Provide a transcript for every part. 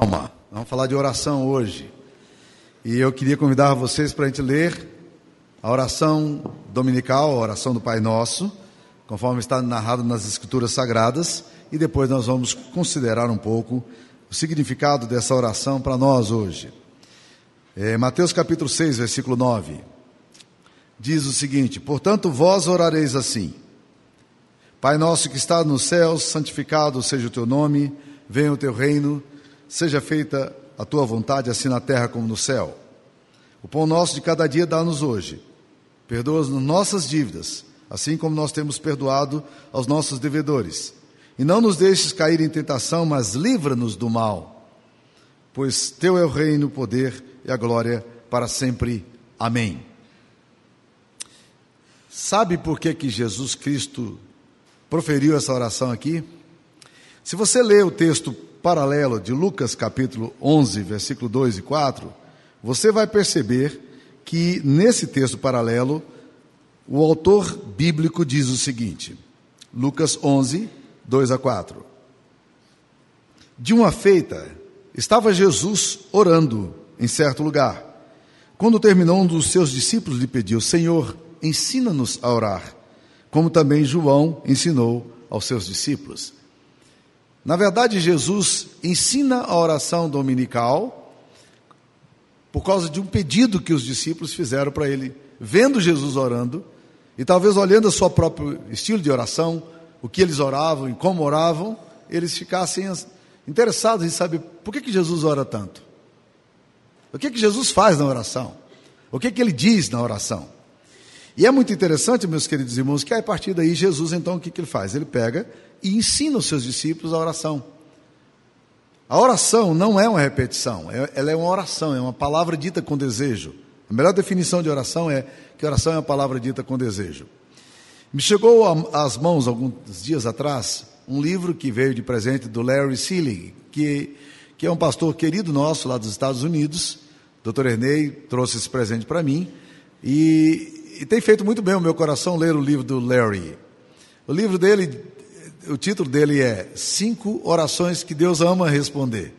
Vamos falar de oração hoje. E eu queria convidar vocês para a gente ler a oração dominical, a oração do Pai Nosso, conforme está narrado nas Escrituras Sagradas, e depois nós vamos considerar um pouco o significado dessa oração para nós hoje. É, Mateus capítulo 6, versículo 9, diz o seguinte: Portanto, vós orareis assim. Pai nosso que está nos céus, santificado seja o teu nome, venha o teu reino, seja feita a tua vontade, assim na terra como no céu. O pão nosso de cada dia dá-nos hoje. Perdoa-nos nossas dívidas, assim como nós temos perdoado aos nossos devedores. E não nos deixes cair em tentação, mas livra-nos do mal. Pois teu é o reino, o poder e a glória para sempre. Amém. Sabe por que, que Jesus Cristo proferiu essa oração aqui? Se você ler o texto paralelo de Lucas capítulo 11, versículo 2 e 4, você vai perceber que nesse texto paralelo o autor bíblico diz o seguinte: Lucas 11, 2 a 4. De uma feita, estava Jesus orando em certo lugar. Quando terminou, um dos seus discípulos lhe pediu: Senhor, ensina-nos a orar como também João ensinou aos seus discípulos. Na verdade, Jesus ensina a oração dominical por causa de um pedido que os discípulos fizeram para ele, vendo Jesus orando e talvez olhando o seu próprio estilo de oração, o que eles oravam e como oravam, eles ficassem interessados em saber por que, que Jesus ora tanto. O que, que Jesus faz na oração? O que, que ele diz na oração? E é muito interessante, meus queridos irmãos, que a partir daí Jesus, então, o que, que ele faz? Ele pega e ensina os seus discípulos a oração. A oração não é uma repetição, é, ela é uma oração, é uma palavra dita com desejo. A melhor definição de oração é que oração é uma palavra dita com desejo. Me chegou às mãos, alguns dias atrás, um livro que veio de presente do Larry Seelig, que, que é um pastor querido nosso lá dos Estados Unidos. Dr. Ernei trouxe esse presente para mim. E e tem feito muito bem o meu coração ler o livro do Larry. O livro dele, o título dele é Cinco Orações que Deus Ama Responder.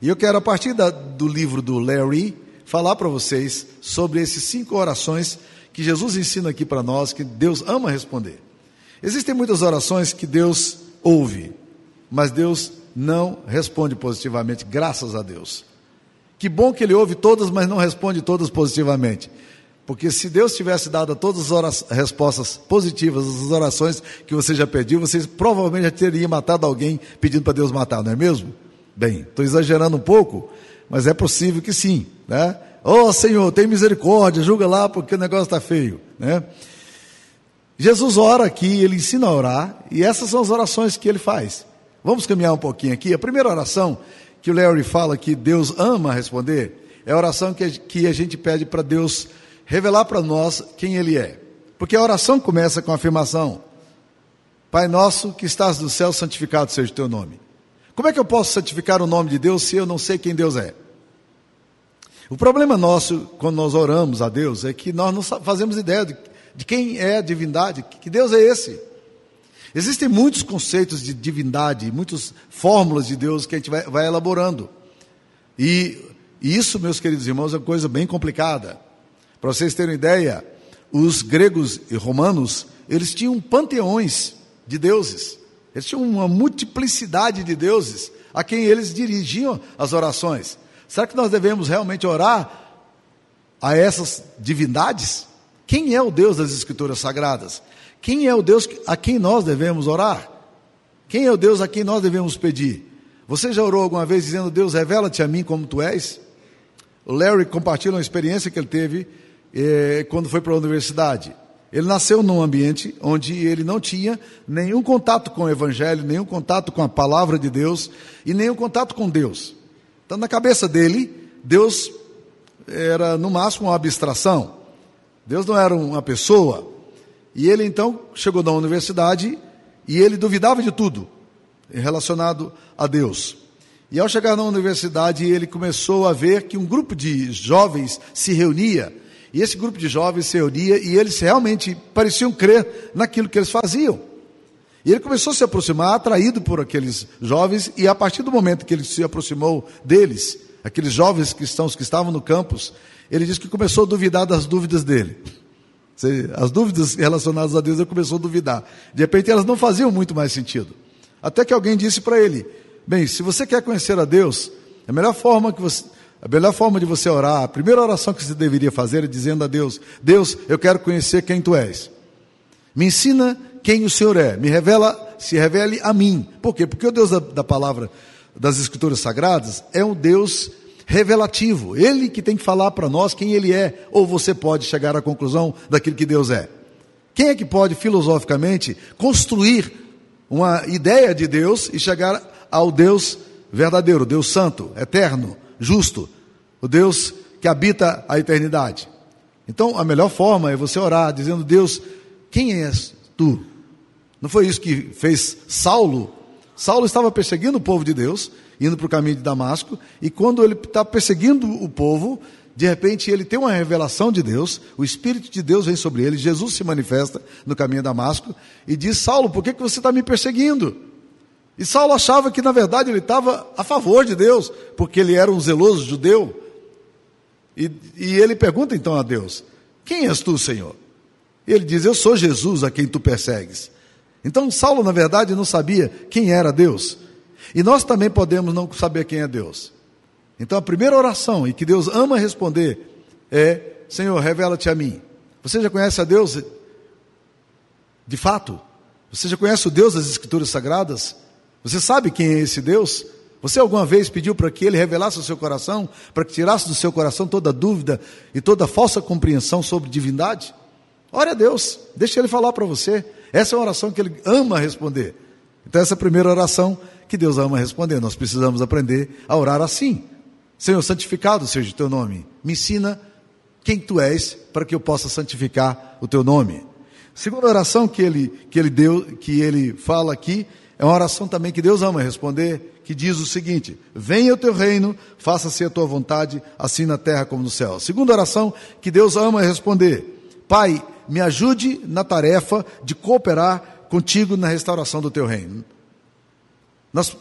E eu quero, a partir da, do livro do Larry, falar para vocês sobre esses cinco orações que Jesus ensina aqui para nós, que Deus ama responder. Existem muitas orações que Deus ouve, mas Deus não responde positivamente, graças a Deus. Que bom que Ele ouve todas, mas não responde todas positivamente. Porque se Deus tivesse dado todas as respostas positivas às orações que você já pediu, você provavelmente já teria matado alguém pedindo para Deus matar, não é mesmo? Bem, estou exagerando um pouco, mas é possível que sim, né? Oh Senhor, tem misericórdia, julga lá porque o negócio está feio, né? Jesus ora aqui, ele ensina a orar, e essas são as orações que ele faz. Vamos caminhar um pouquinho aqui. A primeira oração que o Larry fala que Deus ama responder é a oração que, a gente pede para Deus revelar para nós quem Ele é. Porque a oração começa com a afirmação: Pai nosso que estás no céu, santificado seja o teu nome. Como é que eu posso santificar o nome de Deus se eu não sei quem Deus é? O problema nosso, quando nós oramos a Deus, é que nós não fazemos ideia de, quem é a divindade, que Deus é esse. Existem muitos conceitos de divindade, muitas fórmulas de Deus que a gente vai, elaborando. E isso, meus queridos irmãos, é uma coisa bem complicada. Para vocês terem ideia, os gregos e romanos, eles tinham panteões de deuses. Eles tinham uma multiplicidade de deuses a quem eles dirigiam as orações. Será que nós devemos realmente orar a essas divindades? Quem é o Deus das Escrituras Sagradas? Quem é o Deus a quem nós devemos orar? Quem é o Deus a quem nós devemos pedir? Você já orou alguma vez dizendo, Deus, revela-te a mim como tu és? O Larry compartilha uma experiência que ele teve quando foi para a universidade. Ele nasceu num ambiente onde ele não tinha nenhum contato com o Evangelho, nenhum contato com a palavra de Deus e nenhum contato com Deus. Então, na cabeça dele, Deus era no máximo uma abstração. Deus não era uma pessoa. E ele então chegou na universidade e ele duvidava de tudo relacionado a Deus. E ao chegar na universidade, ele começou a ver que um grupo de jovens se reunia e esse grupo de jovens se reunia e eles realmente pareciam crer naquilo que eles faziam. E ele começou a se aproximar, atraído por aqueles jovens, e a partir do momento que ele se aproximou deles, aqueles jovens cristãos que estavam no campus, ele disse que começou a duvidar das dúvidas dele. As dúvidas relacionadas a Deus ele começou a duvidar. De repente elas não faziam muito mais sentido. Até que alguém disse para ele: Bem, se você quer conhecer a Deus, a melhor forma que você, a melhor forma de você orar, a primeira oração que você deveria fazer é dizendo a Deus: Deus, eu quero conhecer quem tu és. Me ensina quem o Senhor é. Me revela, se revele a mim. Por quê? Porque o Deus da, da palavra das Escrituras Sagradas é um Deus revelativo. Ele que tem que falar para nós quem ele é. Ou você pode chegar à conclusão daquilo que Deus é. Quem é que pode, filosoficamente, construir uma ideia de Deus e chegar ao Deus verdadeiro, Deus santo, eterno, justo, o Deus que habita a eternidade? Então, a melhor forma é você orar dizendo: Deus, quem és tu? Não foi isso que fez Saulo? Saulo estava perseguindo o povo de Deus, indo para o caminho de Damasco, e quando ele está perseguindo o povo, de repente ele tem uma revelação de Deus, o Espírito de Deus vem sobre ele, Jesus se manifesta no caminho de Damasco e diz: Saulo, por que, que você está me perseguindo? E Saulo achava que na verdade ele estava a favor de Deus, porque ele era um zeloso judeu. E, e ele pergunta então a Deus: Quem és tu, Senhor? ele diz: Eu sou Jesus a quem tu persegues. Então, Saulo, na verdade, não sabia quem era Deus. E nós também podemos não saber quem é Deus. Então, a primeira oração, e que Deus ama responder, é: Senhor, revela-te a mim. Você já conhece a Deus de fato? Você já conhece o Deus das Escrituras Sagradas? Você sabe quem é esse Deus? Você alguma vez pediu para que ele revelasse o seu coração, para que tirasse do seu coração toda dúvida e toda falsa compreensão sobre divindade? Ore a Deus, deixe Ele falar para você. Essa é uma oração que Ele ama responder. Então, essa é a primeira oração que Deus ama responder. Nós precisamos aprender a orar assim. Senhor, santificado seja o teu nome. Me ensina quem tu és para que eu possa santificar o teu nome. Segunda oração que ele, que ele deu, que ele fala aqui, é uma oração também que Deus ama responder, que diz o seguinte: Venha o teu reino, faça-se a tua vontade, assim na terra como no céu. Segunda oração que Deus ama responder: Pai, me ajude na tarefa de cooperar contigo na restauração do teu reino. Nós,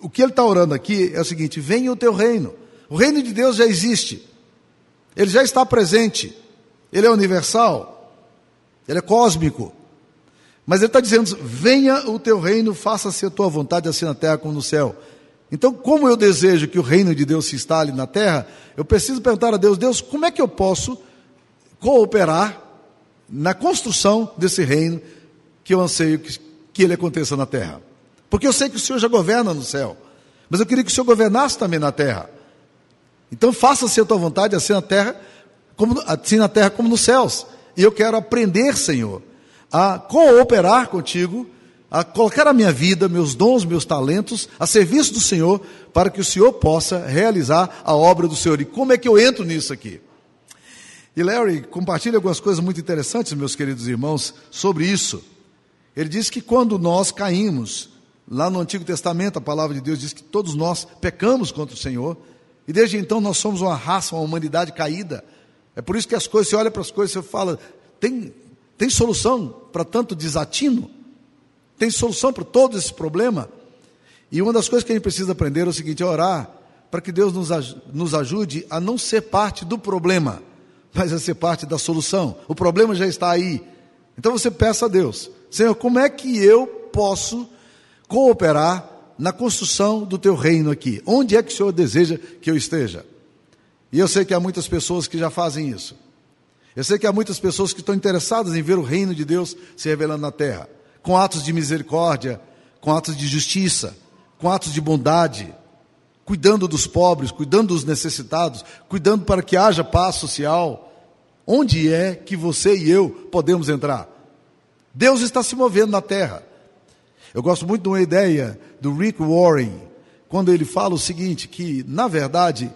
o que ele está orando aqui é o seguinte: venha o teu reino. O reino de Deus já existe, ele já está presente, ele é universal, ele é cósmico. Mas ele está dizendo: venha o teu reino, faça-se a tua vontade, assim na terra como no céu. Então, como eu desejo que o reino de Deus se instale na terra, eu preciso perguntar a Deus: Deus, como é que eu posso cooperar na construção desse reino que eu anseio que, que ele aconteça na terra. Porque eu sei que o Senhor já governa no céu, mas eu queria que o Senhor governasse também na terra. Então faça-se a tua vontade, assim na terra, como, assim na terra como nos céus. E eu quero aprender, Senhor, a cooperar contigo, a colocar a minha vida, meus dons, meus talentos a serviço do Senhor, para que o Senhor possa realizar a obra do Senhor. E como é que eu entro nisso aqui? E Larry compartilha algumas coisas muito interessantes, meus queridos irmãos, sobre isso. Ele diz que quando nós caímos, lá no Antigo Testamento, a palavra de Deus diz que todos nós pecamos contra o Senhor, e desde então nós somos uma raça, uma humanidade caída. É por isso que as coisas, você olha para as coisas e fala, tem, tem solução para tanto desatino? Tem solução para todo esse problema? E uma das coisas que a gente precisa aprender é o seguinte: é orar para que Deus nos, nos ajude a não ser parte do problema mas a ser parte da solução. O problema já está aí. Então você peça a Deus: Senhor, como é que eu posso cooperar na construção do teu reino aqui? Onde é que o Senhor deseja que eu esteja? E eu sei que há muitas pessoas que já fazem isso. Eu sei que há muitas pessoas que estão interessadas em ver o reino de Deus se revelando na terra, com atos de misericórdia, com atos de justiça, com atos de bondade, cuidando dos pobres, cuidando dos necessitados, cuidando para que haja paz social. Onde é que você e eu podemos entrar? Deus está se movendo na terra. Eu gosto muito de uma ideia do Rick Warren, quando ele fala o seguinte: que, na verdade,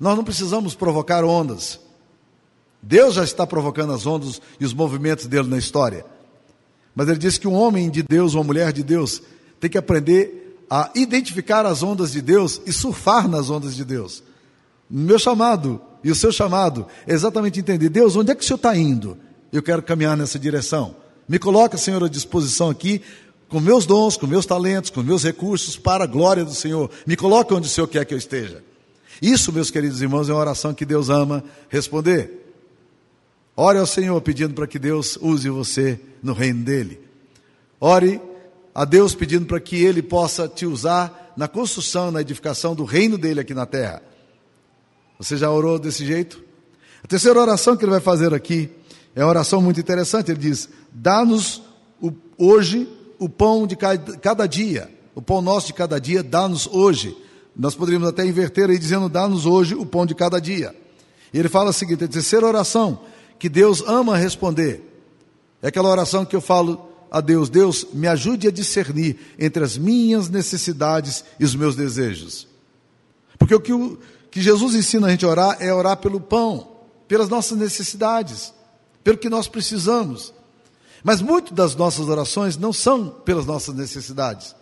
nós não precisamos provocar ondas. Deus já está provocando as ondas e os movimentos dele na história. Mas ele diz que um homem de Deus, uma mulher de Deus, tem que aprender a identificar as ondas de Deus e surfar nas ondas de Deus. Meu chamado e o seu chamado é exatamente entender: Deus, onde é que o Senhor está indo? Eu quero caminhar nessa direção. Me coloca, Senhor, à disposição aqui com meus dons, com meus talentos, com meus recursos para a glória do Senhor. Me coloque onde o Senhor quer que eu esteja. Isso, meus queridos irmãos, é uma oração que Deus ama responder. Ore ao Senhor pedindo para que Deus use você no reino dele. Ore a Deus pedindo para que ele possa te usar na construção, na edificação do reino dele aqui na terra. Você já orou desse jeito? A terceira oração que ele vai fazer aqui é uma oração muito interessante. Ele diz: Dá-nos hoje o pão de cada dia, o pão nosso de cada dia, dá-nos hoje. Nós poderíamos até inverter aí dizendo: Dá-nos hoje o pão de cada dia. E ele fala o seguinte: a terceira oração que Deus ama responder é aquela oração que eu falo a Deus: Deus, me ajude a discernir entre as minhas necessidades e os meus desejos. Porque o que, o, que Jesus ensina a gente a orar é orar pelo pão, pelas nossas necessidades, pelo que nós precisamos. Mas muitas das nossas orações não são pelas nossas necessidades.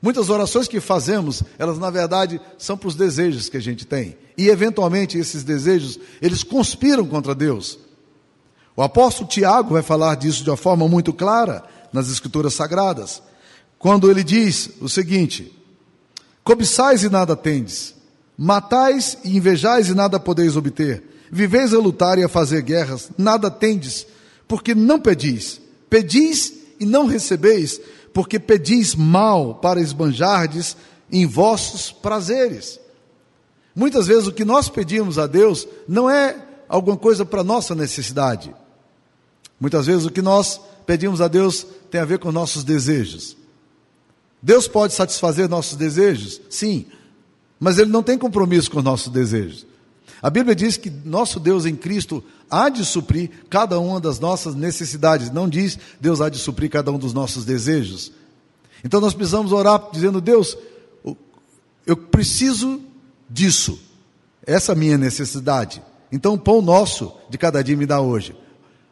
Muitas orações que fazemos, elas na verdade são para os desejos que a gente tem. E eventualmente esses desejos, eles conspiram contra Deus. O apóstolo Tiago vai falar disso de uma forma muito clara nas escrituras sagradas, quando ele diz o seguinte: Cobiçais e nada tendes, matais e invejais e nada podeis obter, viveis a lutar e a fazer guerras, nada tendes, porque não pedis. Pedis e não recebeis, porque pedis mal para esbanjardes em vossos prazeres. Muitas vezes o que nós pedimos a Deus não é alguma coisa para nossa necessidade. Muitas vezes o que nós pedimos a Deus tem a ver com nossos desejos. Deus pode satisfazer nossos desejos? Sim, mas Ele não tem compromisso com nossos desejos. A Bíblia diz que nosso Deus em Cristo há de suprir cada uma das nossas necessidades. Não diz Deus há de suprir cada um dos nossos desejos. Então nós precisamos orar dizendo: Deus, eu preciso disso. Essa é a minha necessidade. Então o pão nosso de cada dia me dá hoje.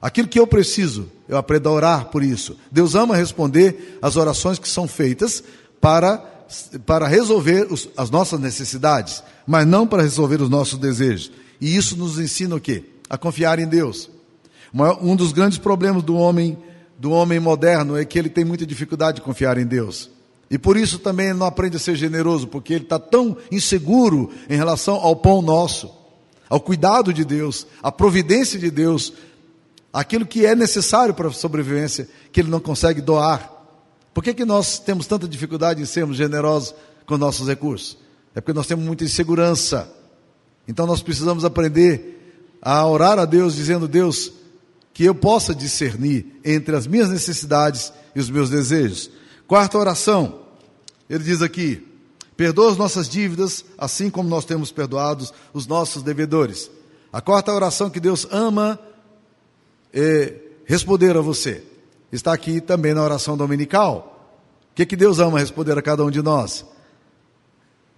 Aquilo que eu preciso, eu aprendo a orar por isso. Deus ama responder as orações que são feitas para para resolver os, as nossas necessidades, mas não para resolver os nossos desejos. E isso nos ensina o quê? A confiar em Deus. Um dos grandes problemas do homem, do homem moderno é que ele tem muita dificuldade de confiar em Deus. E por isso também ele não aprende a ser generoso, porque ele está tão inseguro em relação ao pão nosso, ao cuidado de Deus, à providência de Deus, aquilo que é necessário para a sobrevivência, que ele não consegue doar. Por que, que nós temos tanta dificuldade em sermos generosos com nossos recursos? É porque nós temos muita insegurança. Então nós precisamos aprender a orar a Deus, dizendo: Deus, que eu possa discernir entre as minhas necessidades e os meus desejos. Quarta oração, ele diz aqui: perdoa as nossas dívidas, assim como nós temos perdoados os nossos devedores. A quarta oração que Deus ama responder a você está aqui também na oração dominical. O que, que Deus ama responder a cada um de nós?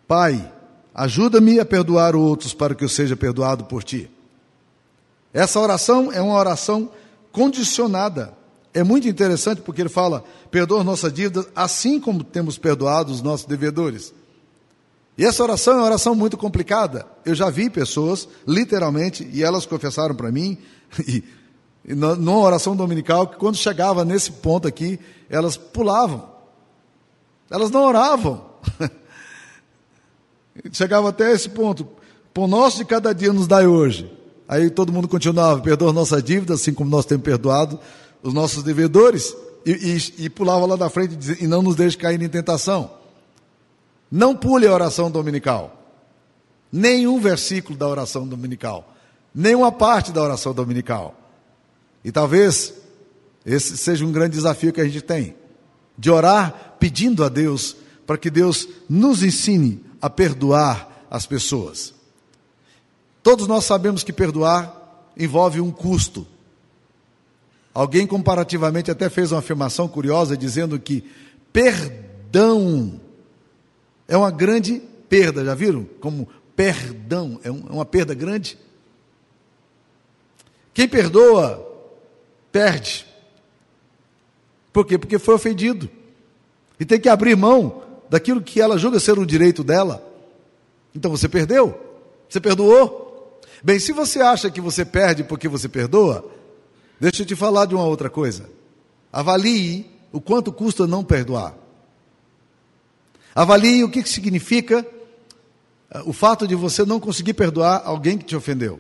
Pai, ajuda-me a perdoar outros para que eu seja perdoado por ti. Essa oração é uma oração condicionada. É muito interessante porque ele fala: perdoa nossas dívidas, assim como temos perdoado os nossos devedores. E essa oração é uma oração muito complicada. Eu já vi pessoas, literalmente, e elas confessaram para mim, e numa oração dominical, que quando chegava nesse ponto aqui, elas pulavam. Elas não oravam. Chegava até esse ponto. Por nosso de cada dia nos dai hoje. Aí todo mundo continuava, perdoa nossas dívidas, assim como nós temos perdoado os nossos devedores. E, e, e pulava lá da frente e, dizia, e não nos deixe cair em tentação. Não pule a oração dominical. Nenhum versículo da oração dominical. Nenhuma parte da oração dominical. E talvez esse seja um grande desafio que a gente tem, de orar pedindo a Deus para que Deus nos ensine a perdoar as pessoas. Todos nós sabemos que perdoar envolve um custo. Alguém comparativamente até fez uma afirmação curiosa dizendo que perdão é uma grande perda, já viram? Como perdão é, é uma perda grande. Quem perdoa perde. Por quê? Porque foi ofendido. E tem que abrir mão daquilo que ela julga ser um direito dela. Então você perdeu. Você perdoou. Bem, se você acha que você perde porque você perdoa, deixa eu te falar de uma outra coisa. Avalie o quanto custa não perdoar. Avalie o que significa eh, o fato de você não conseguir perdoar alguém que te ofendeu.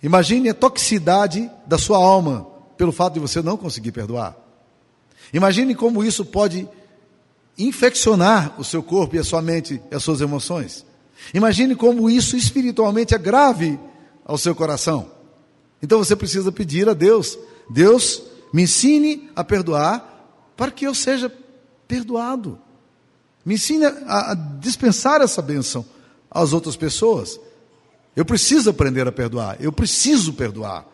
Imagine a toxicidade da sua alma pelo fato de você não conseguir perdoar. Imagine como isso pode infeccionar o seu corpo e a sua mente e as suas emoções. Imagine como isso espiritualmente é grave ao seu coração. Então você precisa pedir a Deus: Deus, me ensine a perdoar para que eu seja perdoado. Me ensine a, dispensar essa bênção às outras pessoas. Eu preciso aprender a perdoar. Eu preciso perdoar.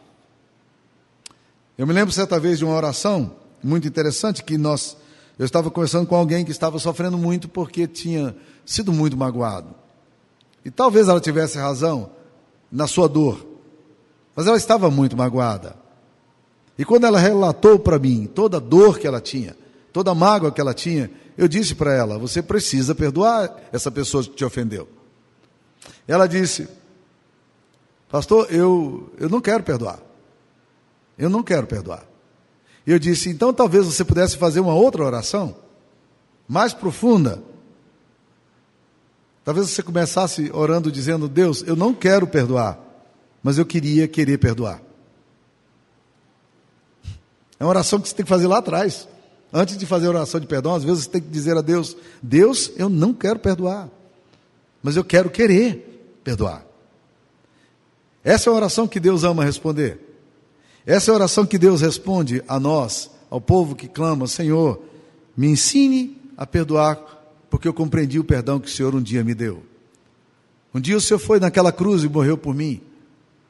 Eu me lembro certa vez de uma oração muito interessante que nós eu estava conversando com alguém que estava sofrendo muito porque tinha sido muito magoado. E talvez ela tivesse razão na sua dor, mas ela estava muito magoada. E quando ela relatou para mim toda a dor que ela tinha, toda a mágoa que ela tinha, eu disse para ela: Você precisa perdoar essa pessoa que te ofendeu. Ela disse: Pastor, eu, eu não quero perdoar. Eu não quero perdoar. Eu disse: então talvez você pudesse fazer uma outra oração, mais profunda. Talvez você começasse orando dizendo: Deus, eu não quero perdoar, mas eu queria querer perdoar. É uma oração que você tem que fazer lá atrás. Antes de fazer a oração de perdão, às vezes você tem que dizer a Deus: Deus, eu não quero perdoar, mas eu quero querer perdoar. Essa é a oração que Deus ama responder. Essa é a oração que Deus responde a nós, ao povo que clama: Senhor, me ensine a perdoar, porque eu compreendi o perdão que o Senhor um dia me deu. Um dia o Senhor foi naquela cruz e morreu por mim.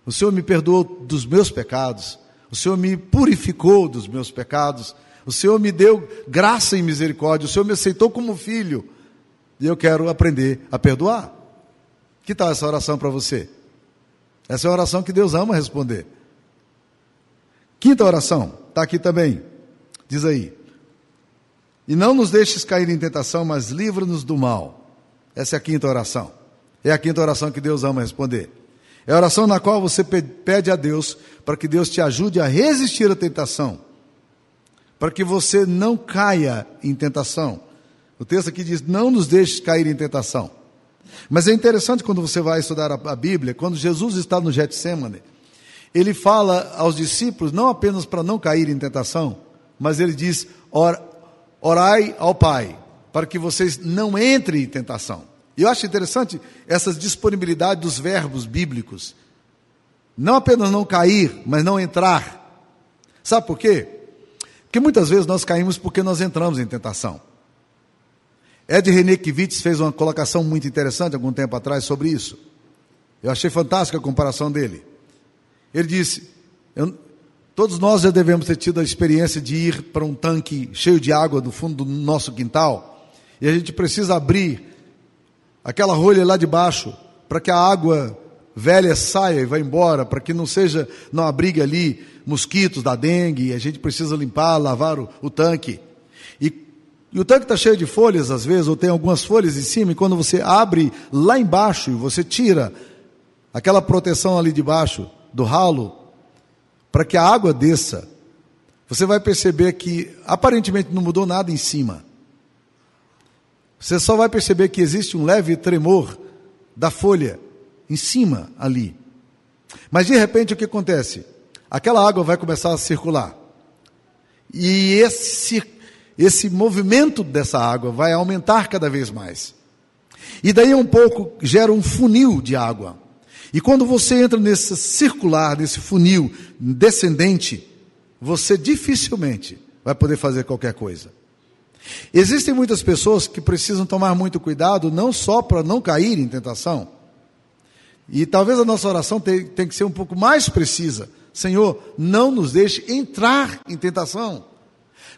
O Senhor me perdoou dos meus pecados. O Senhor me purificou dos meus pecados. O Senhor me deu graça e misericórdia. O Senhor me aceitou como filho. E eu quero aprender a perdoar. Que tal essa oração para você? Essa é a oração que Deus ama responder. Quinta oração, está aqui também. Diz aí. E não nos deixes cair em tentação, mas livra-nos do mal. Essa é a quinta oração. É a quinta oração que Deus ama responder. É a oração na qual você pede a Deus para que Deus te ajude a resistir à tentação, para que você não caia em tentação. O texto aqui diz: Não nos deixes cair em tentação. Mas é interessante quando você vai estudar a Bíblia, quando Jesus está no Getsemane, ele fala aos discípulos não apenas para não cair em tentação, mas ele diz: Or, orai ao Pai, para que vocês não entrem em tentação. E eu acho interessante essa disponibilidade dos verbos bíblicos. Não apenas não cair, mas não entrar. Sabe por quê? Porque muitas vezes nós caímos porque nós entramos em tentação. Ed René Kivitz fez uma colocação muito interessante algum tempo atrás sobre isso. Eu achei fantástica a comparação dele. Ele disse: Todos nós já devemos ter tido a experiência de ir para um tanque cheio de água no fundo do nosso quintal e a gente precisa abrir aquela rolha lá de baixo para que a água velha saia e vá embora, para que não seja, não abrigue ali mosquitos da dengue, a gente precisa limpar, lavar o, o tanque. E, e o tanque está cheio de folhas às vezes, ou tem algumas folhas em cima, e quando você abre lá embaixo e você tira aquela proteção ali de baixo, do ralo, para que a água desça, você vai perceber que aparentemente não mudou nada em cima. Você só vai perceber que existe um leve tremor da folha em cima ali. Mas de repente o que acontece? Aquela água vai começar a circular. E esse, esse movimento dessa água vai aumentar cada vez mais. E daí um pouco gera um funil de água. E quando você entra nesse circular, nesse funil descendente, você dificilmente vai poder fazer qualquer coisa. Existem muitas pessoas que precisam tomar muito cuidado, não só para não cair em tentação, e talvez a nossa oração tenha, que ser um pouco mais precisa. Senhor, não nos deixe entrar em tentação.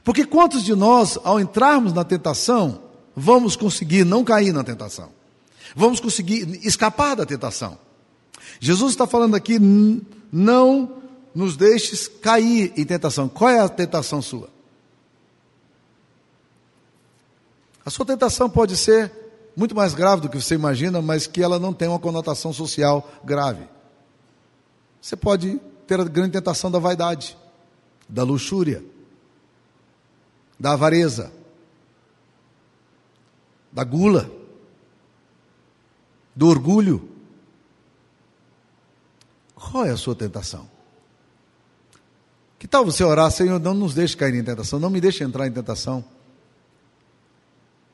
Porque quantos de nós, ao entrarmos na tentação, vamos conseguir não cair na tentação? Vamos conseguir escapar da tentação? Jesus está falando aqui, não nos deixes cair em tentação. Qual é a tentação sua? A sua tentação pode ser muito mais grave do que você imagina, mas que ela não tem uma conotação social grave. Você pode ter a grande tentação da vaidade, da luxúria. da avareza, da gula, do orgulho. Qual é a sua tentação? Que tal você orar, Senhor, não nos deixe cair em tentação, não me deixe entrar em tentação.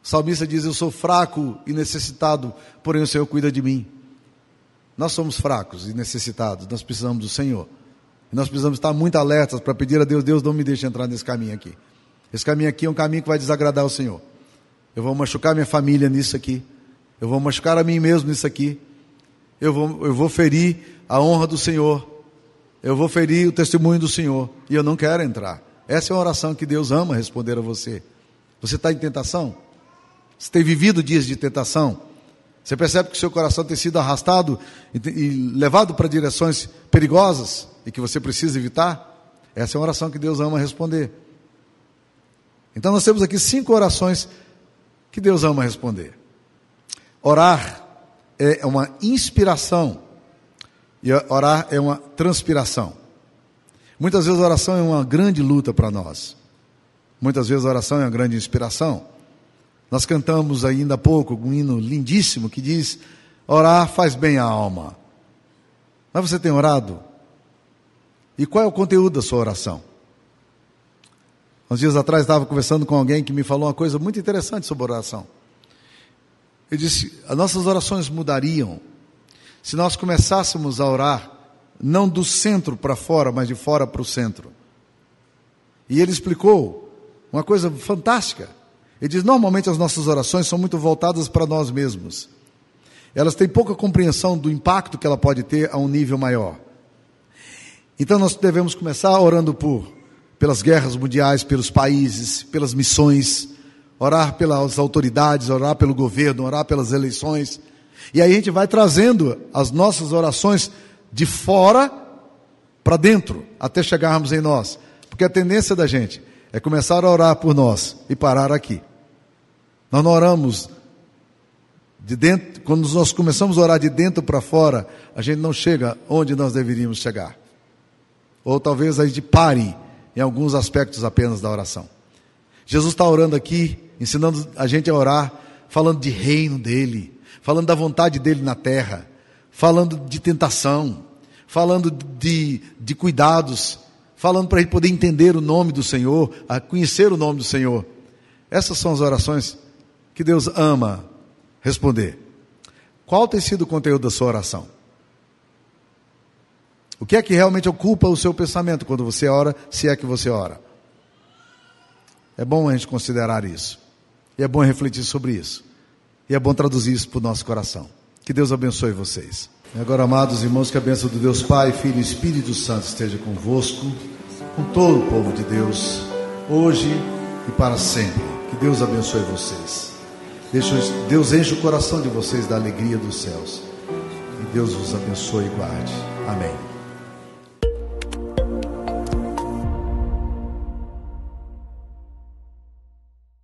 O salmista diz: Eu sou fraco e necessitado, porém o Senhor cuida de mim. Nós somos fracos e necessitados, nós precisamos do Senhor. Nós precisamos estar muito alertas para pedir a Deus: Deus, não me deixe entrar nesse caminho aqui. Esse caminho aqui é um caminho que vai desagradar o Senhor. Eu vou machucar minha família nisso aqui. Eu vou machucar a mim mesmo nisso aqui. Eu vou, eu vou ferir a honra do Senhor. Eu vou ferir o testemunho do Senhor. E eu não quero entrar. Essa é uma oração que Deus ama responder a você. Você está em tentação? Você tem vivido dias de tentação? Você percebe que o seu coração tem sido arrastado e, e levado para direções perigosas e que você precisa evitar? Essa é uma oração que Deus ama responder. Então nós temos aqui cinco orações que Deus ama responder. Orar é uma inspiração e orar é uma transpiração. Muitas vezes a oração é uma grande luta para nós. Muitas vezes a oração é uma grande inspiração. Nós cantamos ainda há pouco um hino lindíssimo que diz: Orar faz bem à alma. Mas você tem orado? E qual é o conteúdo da sua oração? Uns dias atrás estava conversando com alguém que me falou uma coisa muito interessante sobre oração. Ele disse: as nossas orações mudariam se nós começássemos a orar não do centro para fora, mas de fora para o centro. E ele explicou uma coisa fantástica. Ele diz: normalmente as nossas orações são muito voltadas para nós mesmos. Elas têm pouca compreensão do impacto que ela pode ter a um nível maior. Então nós devemos começar orando por pelas guerras mundiais, pelos países, pelas missões, orar pelas autoridades, orar pelo governo, orar pelas eleições. E aí a gente vai trazendo as nossas orações de fora para dentro, até chegarmos em nós. Porque a tendência da gente é começar a orar por nós e parar aqui. Nós não oramos de dentro, quando nós começamos a orar de dentro para fora, a gente não chega onde nós deveríamos chegar. Ou talvez a gente pare em alguns aspectos apenas da oração. Jesus está orando aqui ensinando a gente a orar, falando de reino dele, falando da vontade dele na terra, falando de tentação, falando de, de cuidados, falando para ele poder entender o nome do Senhor, a conhecer o nome do Senhor. Essas são as orações que Deus ama responder. Qual tem sido o conteúdo da sua oração? O que é que realmente ocupa o seu pensamento quando você ora, se é que você ora? É bom a gente considerar isso. E é bom refletir sobre isso. E é bom traduzir isso para o nosso coração. Que Deus abençoe vocês. E agora, amados irmãos, que a bênção do Deus Pai, Filho e Espírito Santo esteja convosco, com todo o povo de Deus, hoje e para sempre. Que Deus abençoe vocês. Deus enche o coração de vocês da alegria dos céus. E Deus vos abençoe e guarde. Amém.